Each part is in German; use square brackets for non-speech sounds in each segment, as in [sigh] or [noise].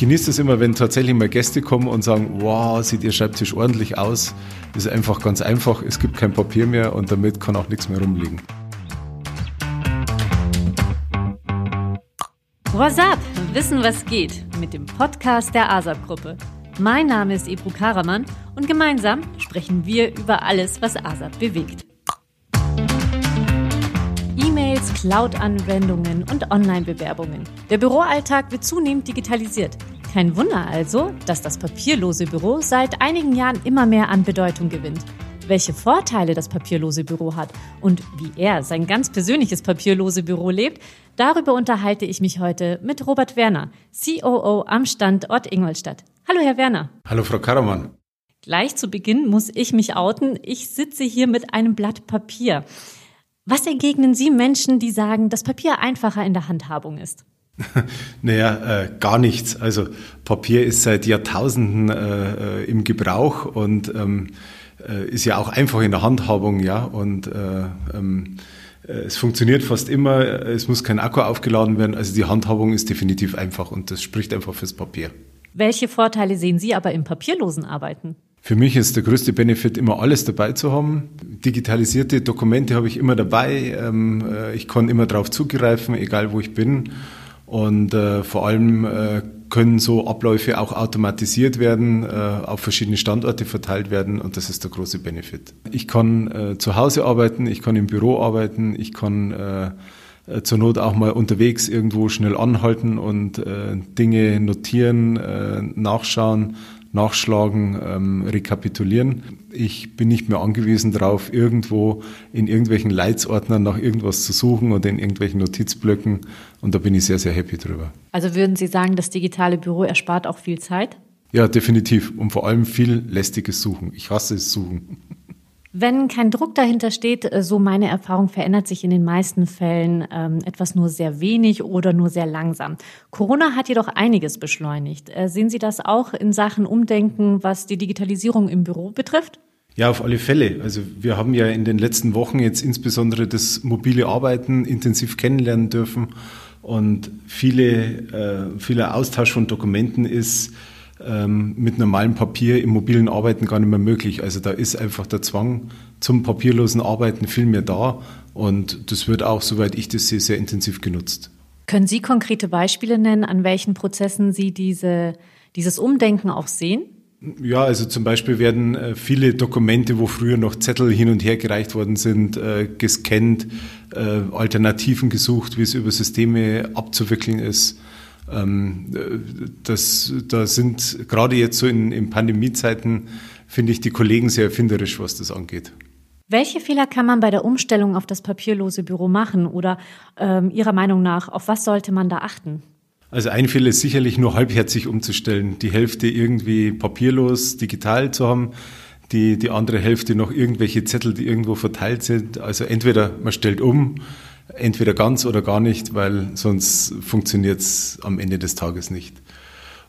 genieße es immer, wenn tatsächlich mal Gäste kommen und sagen, wow, sieht Ihr Schreibtisch ordentlich aus. Ist einfach ganz einfach, es gibt kein Papier mehr und damit kann auch nichts mehr rumliegen. What's up? Wissen, was geht mit dem Podcast der ASAP-Gruppe. Mein Name ist Ebru Karaman und gemeinsam sprechen wir über alles, was ASAP bewegt. E-Mails, Cloud-Anwendungen und Online-Bewerbungen. Der Büroalltag wird zunehmend digitalisiert. Kein Wunder also, dass das papierlose Büro seit einigen Jahren immer mehr an Bedeutung gewinnt. Welche Vorteile das papierlose Büro hat und wie er sein ganz persönliches papierlose Büro lebt, darüber unterhalte ich mich heute mit Robert Werner, COO am Standort Ingolstadt. Hallo, Herr Werner. Hallo, Frau Karaman. Gleich zu Beginn muss ich mich outen. Ich sitze hier mit einem Blatt Papier. Was entgegnen Sie Menschen, die sagen, dass Papier einfacher in der Handhabung ist? [laughs] Naja, äh, gar nichts. Also Papier ist seit Jahrtausenden äh, äh, im Gebrauch und ähm, äh, ist ja auch einfach in der Handhabung, ja. Und äh, ähm, äh, es funktioniert fast immer. Es muss kein Akku aufgeladen werden. Also die Handhabung ist definitiv einfach und das spricht einfach fürs Papier. Welche Vorteile sehen Sie aber im papierlosen Arbeiten? Für mich ist der größte Benefit, immer alles dabei zu haben. Digitalisierte Dokumente habe ich immer dabei. Ähm, ich kann immer darauf zugreifen, egal wo ich bin. Und äh, vor allem äh, können so Abläufe auch automatisiert werden, äh, auf verschiedene Standorte verteilt werden und das ist der große Benefit. Ich kann äh, zu Hause arbeiten, ich kann im Büro arbeiten, ich kann äh, äh zur Not auch mal unterwegs irgendwo schnell anhalten und äh, Dinge notieren, äh, nachschauen, nachschlagen, ähm, rekapitulieren. Ich bin nicht mehr angewiesen darauf, irgendwo in irgendwelchen Leitsordnern nach irgendwas zu suchen oder in irgendwelchen Notizblöcken. Und da bin ich sehr, sehr happy drüber. Also würden Sie sagen, das digitale Büro erspart auch viel Zeit? Ja, definitiv. Und vor allem viel lästiges Suchen. Ich hasse es Suchen. Wenn kein Druck dahinter steht, äh, so meine Erfahrung, verändert sich in den meisten Fällen ähm, etwas nur sehr wenig oder nur sehr langsam. Corona hat jedoch einiges beschleunigt. Äh, sehen Sie das auch in Sachen Umdenken, was die Digitalisierung im Büro betrifft? Ja, auf alle Fälle. Also wir haben ja in den letzten Wochen jetzt insbesondere das mobile Arbeiten intensiv kennenlernen dürfen und viele, äh, vieler Austausch von Dokumenten ist ähm, mit normalem Papier im mobilen Arbeiten gar nicht mehr möglich. Also da ist einfach der Zwang zum papierlosen Arbeiten viel mehr da und das wird auch, soweit ich das sehe, sehr intensiv genutzt. Können Sie konkrete Beispiele nennen, an welchen Prozessen Sie diese, dieses Umdenken auch sehen? Ja, also zum Beispiel werden äh, viele Dokumente, wo früher noch Zettel hin und her gereicht worden sind, äh, gescannt, äh, Alternativen gesucht, wie es über Systeme abzuwickeln ist. Ähm, das, da sind gerade jetzt so in, in Pandemiezeiten, finde ich die Kollegen sehr erfinderisch, was das angeht. Welche Fehler kann man bei der Umstellung auf das papierlose Büro machen oder ähm, Ihrer Meinung nach, auf was sollte man da achten? Also ein Fehler ist sicherlich nur halbherzig umzustellen, die Hälfte irgendwie papierlos, digital zu haben, die, die andere Hälfte noch irgendwelche Zettel, die irgendwo verteilt sind. Also entweder man stellt um, entweder ganz oder gar nicht, weil sonst funktioniert es am Ende des Tages nicht.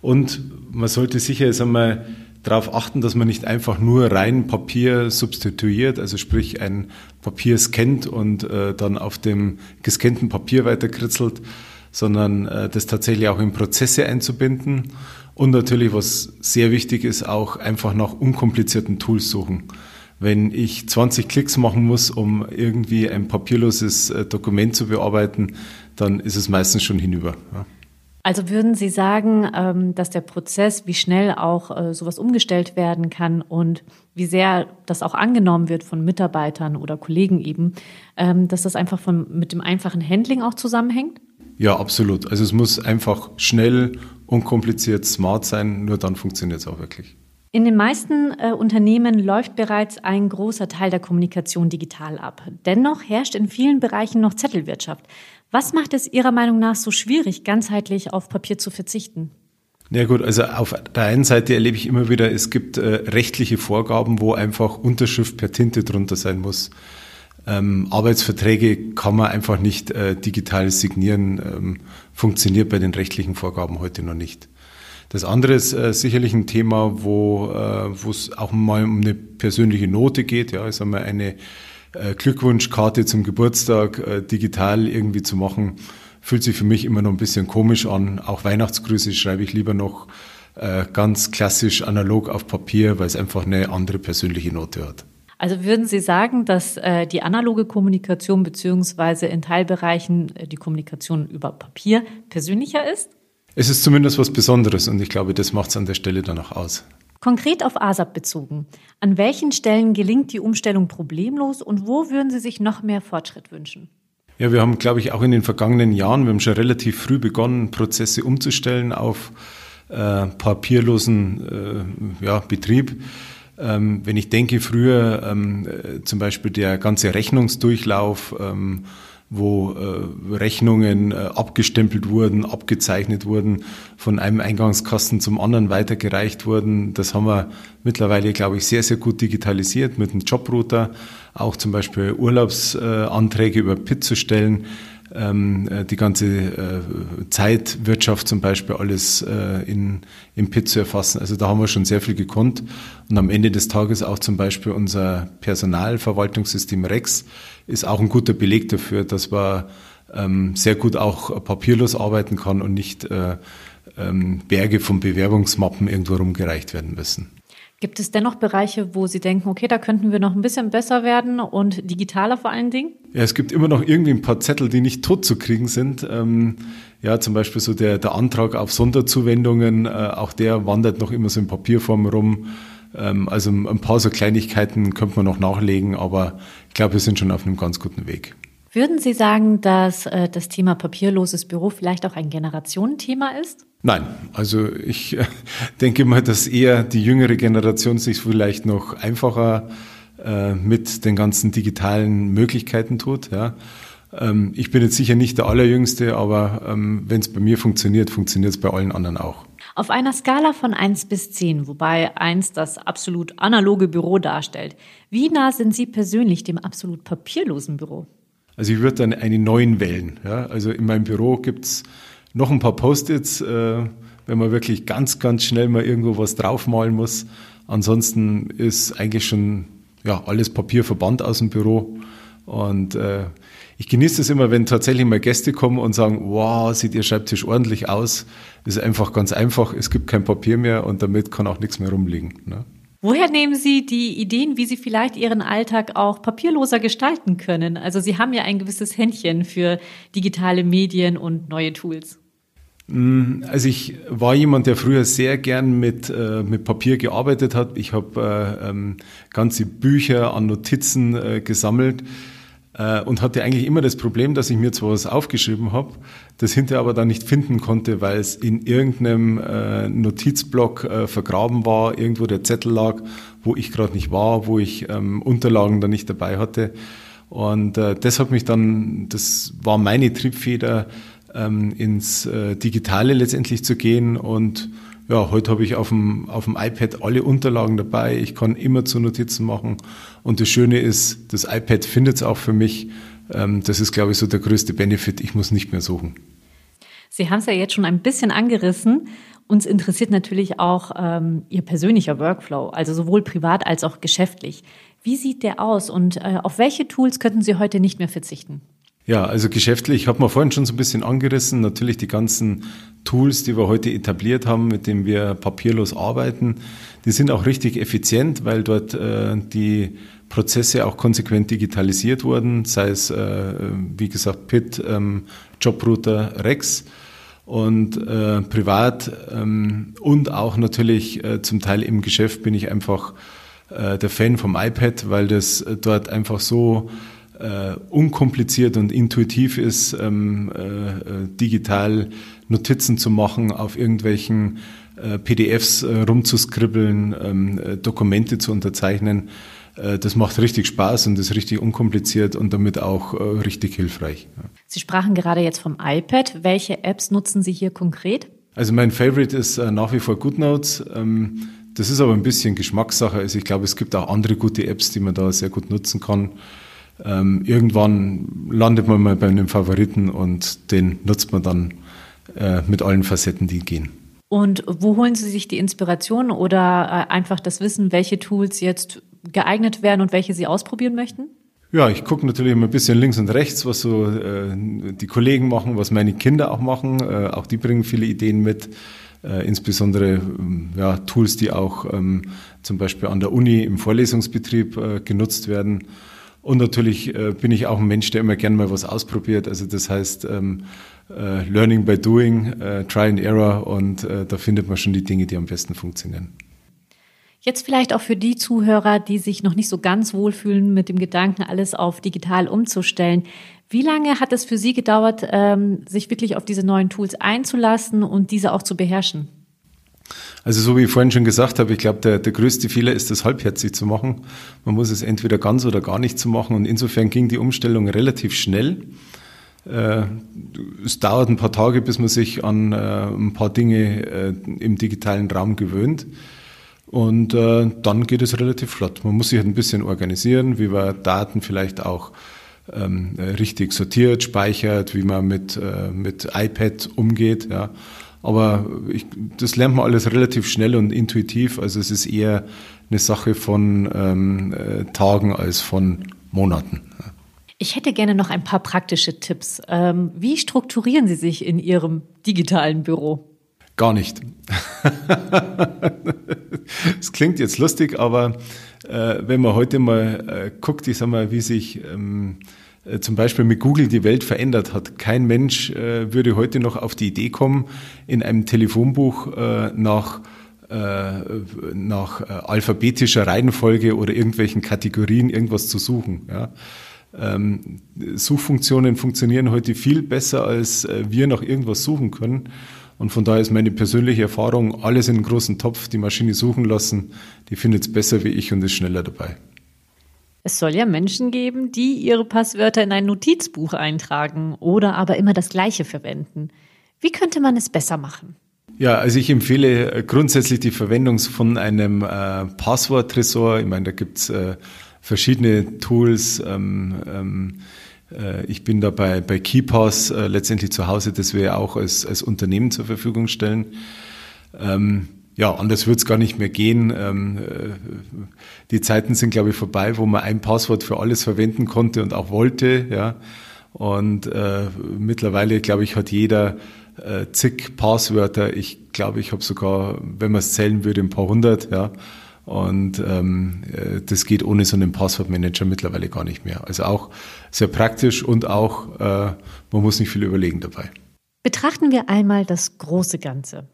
Und man sollte sicher jetzt einmal darauf achten, dass man nicht einfach nur rein Papier substituiert, also sprich ein Papier scannt und äh, dann auf dem gescannten Papier weiterkritzelt, sondern äh, das tatsächlich auch in Prozesse einzubinden. Und natürlich, was sehr wichtig ist, auch einfach nach unkomplizierten Tools suchen. Wenn ich 20 Klicks machen muss, um irgendwie ein papierloses äh, Dokument zu bearbeiten, dann ist es meistens schon hinüber. Ja. Also würden Sie sagen, ähm, dass der Prozess, wie schnell auch äh, sowas umgestellt werden kann und wie sehr das auch angenommen wird von Mitarbeitern oder Kollegen eben, ähm, dass das einfach von, mit dem einfachen Handling auch zusammenhängt? Ja, absolut. Also es muss einfach schnell, unkompliziert, smart sein, nur dann funktioniert es auch wirklich. In den meisten äh, Unternehmen läuft bereits ein großer Teil der Kommunikation digital ab. Dennoch herrscht in vielen Bereichen noch Zettelwirtschaft. Was macht es Ihrer Meinung nach so schwierig, ganzheitlich auf Papier zu verzichten? Ja gut, also auf der einen Seite erlebe ich immer wieder, es gibt äh, rechtliche Vorgaben, wo einfach Unterschrift per Tinte drunter sein muss. Ähm, Arbeitsverträge kann man einfach nicht äh, digital signieren, ähm, funktioniert bei den rechtlichen Vorgaben heute noch nicht. Das andere ist äh, sicherlich ein Thema, wo äh, es auch mal um eine persönliche Note geht. Ja, ich sag mal, eine äh, Glückwunschkarte zum Geburtstag äh, digital irgendwie zu machen, fühlt sich für mich immer noch ein bisschen komisch an. Auch Weihnachtsgrüße schreibe ich lieber noch äh, ganz klassisch analog auf Papier, weil es einfach eine andere persönliche Note hat. Also würden Sie sagen, dass äh, die analoge Kommunikation beziehungsweise in Teilbereichen äh, die Kommunikation über Papier persönlicher ist? Es ist zumindest was Besonderes und ich glaube, das macht es an der Stelle dann auch aus. Konkret auf ASAP bezogen. An welchen Stellen gelingt die Umstellung problemlos und wo würden Sie sich noch mehr Fortschritt wünschen? Ja, wir haben, glaube ich, auch in den vergangenen Jahren, wir haben schon relativ früh begonnen, Prozesse umzustellen auf äh, papierlosen äh, ja, Betrieb. Ähm, wenn ich denke, früher ähm, äh, zum Beispiel der ganze Rechnungsdurchlauf, ähm, wo äh, Rechnungen äh, abgestempelt wurden, abgezeichnet wurden, von einem Eingangskasten zum anderen weitergereicht wurden. Das haben wir mittlerweile, glaube ich, sehr, sehr gut digitalisiert mit einem Jobrouter. Auch zum Beispiel Urlaubsanträge über PIT zu stellen äh, die ganze äh, Zeitwirtschaft zum Beispiel alles äh, in, im PIT zu erfassen. Also da haben wir schon sehr viel gekonnt. Und am Ende des Tages auch zum Beispiel unser Personalverwaltungssystem REX ist auch ein guter Beleg dafür, dass man ähm, sehr gut auch papierlos arbeiten kann und nicht äh, ähm, Berge von Bewerbungsmappen irgendwo rumgereicht werden müssen. Gibt es dennoch Bereiche, wo Sie denken, okay, da könnten wir noch ein bisschen besser werden und digitaler vor allen Dingen? Ja, es gibt immer noch irgendwie ein paar Zettel, die nicht tot zu kriegen sind. Ähm, ja, zum Beispiel so der, der Antrag auf Sonderzuwendungen, äh, auch der wandert noch immer so in Papierform rum. Ähm, also ein paar so Kleinigkeiten könnte man noch nachlegen, aber ich glaube, wir sind schon auf einem ganz guten Weg. Würden Sie sagen, dass äh, das Thema papierloses Büro vielleicht auch ein Generationenthema ist? Nein, also ich [laughs] denke mal, dass eher die jüngere Generation sich vielleicht noch einfacher äh, mit den ganzen digitalen Möglichkeiten tut. Ja. Ähm, ich bin jetzt sicher nicht der Allerjüngste, aber ähm, wenn es bei mir funktioniert, funktioniert es bei allen anderen auch. Auf einer Skala von 1 bis 10, wobei 1 das absolut analoge Büro darstellt, wie nah sind Sie persönlich dem absolut papierlosen Büro? Also ich würde dann eine neuen wählen. Ja? Also in meinem Büro gibt's noch ein paar Post-its, äh, wenn man wirklich ganz, ganz schnell mal irgendwo was draufmalen muss. Ansonsten ist eigentlich schon ja, alles Papier verbannt aus dem Büro. Und äh, ich genieße es immer, wenn tatsächlich mal Gäste kommen und sagen, wow, sieht Ihr Schreibtisch ordentlich aus. Das ist einfach ganz einfach, es gibt kein Papier mehr und damit kann auch nichts mehr rumliegen. Ne? Woher nehmen Sie die Ideen, wie Sie vielleicht Ihren Alltag auch papierloser gestalten können? Also Sie haben ja ein gewisses Händchen für digitale Medien und neue Tools. Mm, also ich war jemand, der früher sehr gern mit, äh, mit Papier gearbeitet hat. Ich habe äh, ähm, ganze Bücher an Notizen äh, gesammelt äh, und hatte eigentlich immer das Problem, dass ich mir zwar was aufgeschrieben habe, das hinterher aber dann nicht finden konnte, weil es in irgendeinem äh, Notizblock äh, vergraben war, irgendwo der Zettel lag, wo ich gerade nicht war, wo ich ähm, Unterlagen dann nicht dabei hatte. Und das hat mich dann, das war meine Triebfeder, ähm, ins äh, Digitale letztendlich zu gehen und ja, heute habe ich auf dem, auf dem iPad alle Unterlagen dabei. Ich kann immer zu Notizen machen. Und das Schöne ist, das iPad findet es auch für mich. Ähm, das ist, glaube ich, so der größte Benefit. Ich muss nicht mehr suchen. Sie haben es ja jetzt schon ein bisschen angerissen. Uns interessiert natürlich auch ähm, Ihr persönlicher Workflow, also sowohl privat als auch geschäftlich. Wie sieht der aus und äh, auf welche Tools könnten Sie heute nicht mehr verzichten? Ja, also geschäftlich hat man vorhin schon so ein bisschen angerissen. Natürlich die ganzen Tools, die wir heute etabliert haben, mit denen wir papierlos arbeiten, die sind auch richtig effizient, weil dort äh, die Prozesse auch konsequent digitalisiert wurden, sei es, äh, wie gesagt, PIT, ähm, Jobrouter, Rex und äh, privat ähm, und auch natürlich äh, zum Teil im Geschäft bin ich einfach äh, der Fan vom iPad, weil das äh, dort einfach so äh, unkompliziert und intuitiv ist, ähm, äh, äh digital Notizen zu machen, auf irgendwelchen äh, PDFs äh, rumzuskribbeln, ähm, äh, Dokumente zu unterzeichnen. Das macht richtig Spaß und ist richtig unkompliziert und damit auch richtig hilfreich. Sie sprachen gerade jetzt vom iPad. Welche Apps nutzen Sie hier konkret? Also mein Favorite ist nach wie vor GoodNotes. Ähm, das ist aber ein bisschen Geschmackssache. Also ich glaube, es gibt auch andere gute Apps, die man da sehr gut nutzen kann. Ähm, irgendwann landet man mal bei einem Favoriten und den nutzt man dann äh, mit allen Facetten, die gehen. Und wo holen Sie sich die Inspiration oder äh, einfach das Wissen, welche Tools jetzt geeignet wären und welche Sie ausprobieren möchten? Ja, ich gucke natürlich immer ein bisschen links und rechts, was so äh, die Kollegen machen, was meine Kinder auch machen. Äh, auch die bringen viele Ideen mit, äh, insbesondere ähm, ja, Tools, die auch ähm, zum Beispiel an der Uni im Vorlesungsbetrieb äh, genutzt werden. Und natürlich äh, bin ich auch ein Mensch, der immer gern mal was ausprobiert. Also das heißt, ähm, äh, Learning by Doing, Try and Error und da findet man schon die Dinge, die am besten funktionieren. Jetzt vielleicht auch für die Zuhörer, die sich noch nicht so ganz wohlfühlen mit dem Gedanken, alles auf digital umzustellen. Wie lange hat es für Sie gedauert, ähm, sich wirklich auf diese neuen Tools einzulassen und diese auch zu beherrschen? Also so wie ich vorhin schon gesagt habe, ich glaube, der, der größte Fehler ist, das halbherzig zu machen. Man muss es entweder ganz oder gar nicht zu machen. Und insofern ging die Umstellung relativ schnell. Äh, es dauert ein paar Tage, bis man sich an äh, ein paar Dinge äh, im digitalen Raum gewöhnt. Und dann geht es relativ flott. Man muss sich halt ein bisschen organisieren, wie man Daten vielleicht auch ähm, richtig sortiert, speichert, wie man mit, mit iPad umgeht. Ja. Aber ich, das lernt man alles relativ schnell und intuitiv. Also es ist eher eine Sache von ähm, äh, Tagen als von Monaten. Ich hätte gerne noch ein paar praktische Tipps. Ähm, wie strukturieren Sie sich in Ihrem digitalen Büro? Gar nicht. [laughs] Es klingt jetzt lustig, aber äh, wenn man heute mal äh, guckt, ich sag mal, wie sich ähm, äh, zum Beispiel mit Google die Welt verändert hat. Kein Mensch äh, würde heute noch auf die Idee kommen, in einem Telefonbuch äh, nach äh, nach alphabetischer Reihenfolge oder irgendwelchen Kategorien irgendwas zu suchen. Ja. Ähm, Suchfunktionen funktionieren heute viel besser, als wir nach irgendwas suchen können. Und von daher ist meine persönliche Erfahrung, alles in einen großen Topf, die Maschine suchen lassen, die findet es besser wie ich und ist schneller dabei. Es soll ja Menschen geben, die ihre Passwörter in ein Notizbuch eintragen oder aber immer das gleiche verwenden. Wie könnte man es besser machen? Ja, also ich empfehle grundsätzlich die Verwendung von einem äh, Passworttresor. Ich meine, da gibt's äh, verschiedene Tools. Ähm, ähm, äh, ich bin da bei, bei KeyPass äh, letztendlich zu Hause, das wir auch als, als Unternehmen zur Verfügung stellen. Ähm, ja, anders es gar nicht mehr gehen. Ähm, äh, die Zeiten sind, glaube ich, vorbei, wo man ein Passwort für alles verwenden konnte und auch wollte. Ja. Und äh, mittlerweile, glaube ich, hat jeder äh, zig Passwörter. Ich glaube, ich habe sogar, wenn man es zählen würde, ein paar hundert. Ja. Und ähm, äh, das geht ohne so einen Passwortmanager mittlerweile gar nicht mehr. Also auch sehr praktisch und auch, äh, man muss nicht viel überlegen dabei. Betrachten wir einmal das große Ganze.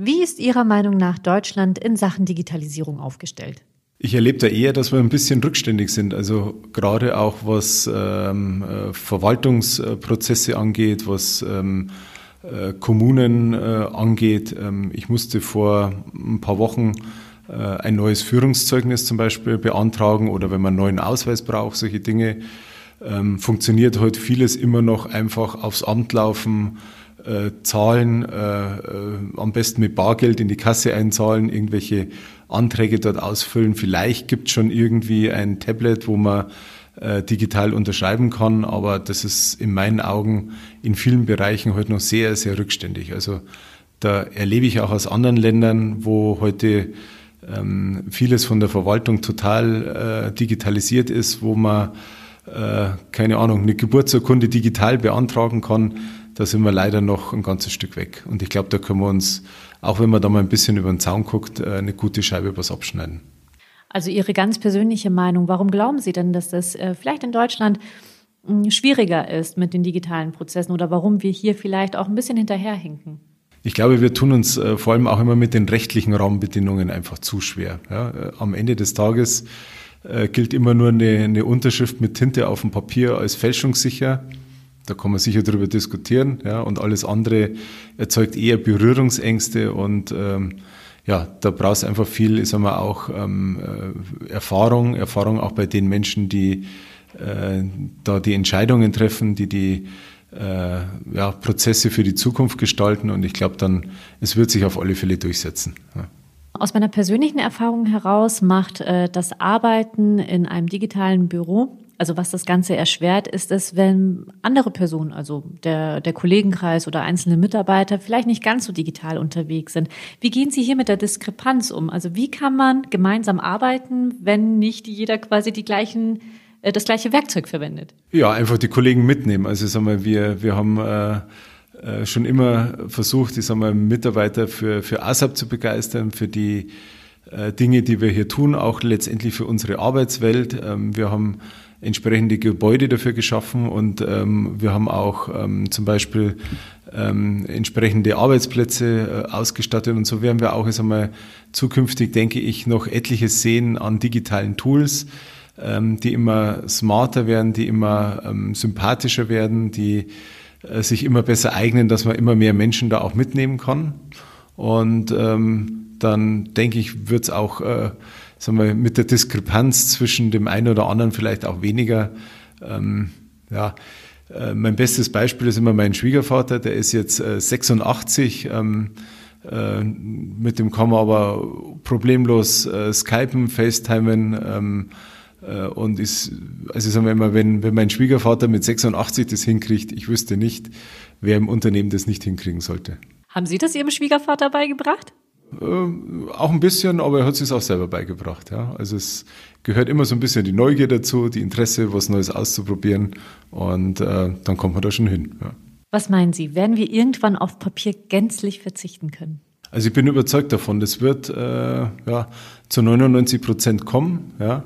Wie ist Ihrer Meinung nach Deutschland in Sachen Digitalisierung aufgestellt? Ich erlebe da eher, dass wir ein bisschen rückständig sind. Also gerade auch was ähm, äh, Verwaltungsprozesse angeht, was ähm, äh, Kommunen äh, angeht. Ähm, ich musste vor ein paar Wochen äh, ein neues Führungszeugnis zum Beispiel beantragen oder wenn man einen neuen Ausweis braucht, solche Dinge. Ähm, funktioniert heute vieles immer noch einfach aufs Amt laufen, äh, Zahlen, äh, äh, am besten mit Bargeld in die Kasse einzahlen, irgendwelche Anträge dort ausfüllen. Vielleicht gibt es schon irgendwie ein Tablet, wo man äh, digital unterschreiben kann, aber das ist in meinen Augen in vielen Bereichen heute noch sehr, sehr rückständig. Also da erlebe ich auch aus anderen Ländern, wo heute ähm, vieles von der Verwaltung total äh, digitalisiert ist, wo man, äh, keine Ahnung, eine Geburtsurkunde digital beantragen kann da sind wir leider noch ein ganzes Stück weg. Und ich glaube, da können wir uns, auch wenn man da mal ein bisschen über den Zaun guckt, äh, eine gute Scheibe was abschneiden. Also Ihre ganz persönliche Meinung, warum glauben Sie denn, dass das äh, vielleicht in Deutschland hm, schwieriger ist mit den digitalen Prozessen oder warum wir hier vielleicht auch ein bisschen hinterherhinken? Ich glaube, wir tun uns äh, vor allem auch immer mit den rechtlichen Rahmenbedingungen einfach zu schwer. Ja, am Ende des Tages gilt immer nur eine, eine Unterschrift mit Tinte auf dem Papier als fälschungssicher. Da kann man sicher darüber diskutieren, ja, und alles andere erzeugt eher Berührungsängste und ähm, ja, da brauchst einfach viel, sagen wir auch ähm, äh, Erfahrung, Erfahrung auch bei den Menschen, die äh, da die Entscheidungen treffen, die die äh, ja, Prozesse für die Zukunft gestalten und ich glaube dann, es wird sich auf alle Fälle durchsetzen. Ja. Aus meiner persönlichen Erfahrung heraus macht äh, das Arbeiten in einem digitalen Büro also was das Ganze erschwert, ist es, wenn andere Personen, also der, der Kollegenkreis oder einzelne Mitarbeiter vielleicht nicht ganz so digital unterwegs sind. Wie gehen Sie hier mit der Diskrepanz um? Also wie kann man gemeinsam arbeiten, wenn nicht jeder quasi die gleichen äh, das gleiche Werkzeug verwendet. Ja, einfach die Kollegen mitnehmen. Also sagen wir, wir, wir haben äh, äh, schon immer versucht, ich sag mal, Mitarbeiter für, für ASAP zu begeistern, für die äh, Dinge, die wir hier tun, auch letztendlich für unsere Arbeitswelt. Ähm, wir haben entsprechende Gebäude dafür geschaffen und ähm, wir haben auch ähm, zum Beispiel ähm, entsprechende Arbeitsplätze äh, ausgestattet und so werden wir auch jetzt einmal zukünftig, denke ich, noch etliches sehen an digitalen Tools, ähm, die immer smarter werden, die immer ähm, sympathischer werden, die äh, sich immer besser eignen, dass man immer mehr Menschen da auch mitnehmen kann. Und ähm, dann denke ich, wird es auch äh, sagen wir, mit der Diskrepanz zwischen dem einen oder anderen vielleicht auch weniger. Ähm, ja, äh, mein bestes Beispiel ist immer mein Schwiegervater, der ist jetzt äh, 86. Ähm, äh, mit dem kann man aber problemlos äh, skypen, facetimen. Ähm, äh, und ist, also sagen wir immer, wenn, wenn mein Schwiegervater mit 86 das hinkriegt, ich wüsste nicht, wer im Unternehmen das nicht hinkriegen sollte. Haben Sie das Ihrem Schwiegervater beigebracht? Äh, auch ein bisschen, aber er hat es auch selber beigebracht. Ja. Also es gehört immer so ein bisschen die Neugier dazu, die Interesse, was Neues auszuprobieren und äh, dann kommt man da schon hin. Ja. Was meinen Sie, werden wir irgendwann auf Papier gänzlich verzichten können? Also ich bin überzeugt davon, das wird äh, ja, zu 99 Prozent kommen. Ja.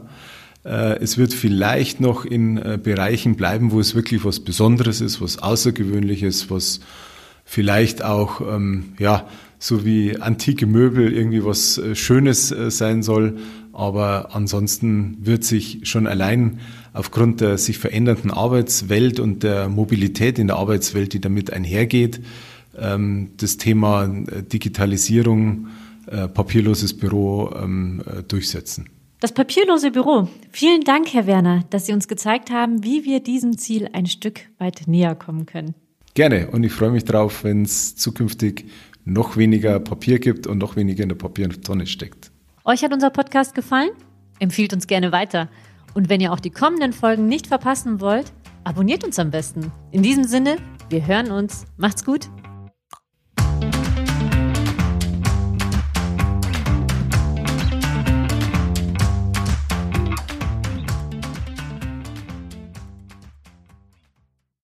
Äh, es wird vielleicht noch in äh, Bereichen bleiben, wo es wirklich was Besonderes ist, was Außergewöhnliches, was vielleicht auch, ähm, ja, so wie antike Möbel irgendwie was äh, Schönes sein soll. Aber ansonsten wird sich schon allein aufgrund der sich verändernden Arbeitswelt und der Mobilität in der Arbeitswelt, die damit einhergeht, ähm, das Thema Digitalisierung, papierloses Büro ähm, durchsetzen. Das papierlose Büro. Vielen Dank, Herr Werner, dass Sie uns gezeigt haben, wie wir diesem Ziel ein Stück weit näher kommen können. Gerne und ich freue mich darauf, wenn es zukünftig noch weniger Papier gibt und noch weniger in der Papiertonne steckt. Euch hat unser Podcast gefallen? Empfiehlt uns gerne weiter. Und wenn ihr auch die kommenden Folgen nicht verpassen wollt, abonniert uns am besten. In diesem Sinne, wir hören uns. Macht's gut.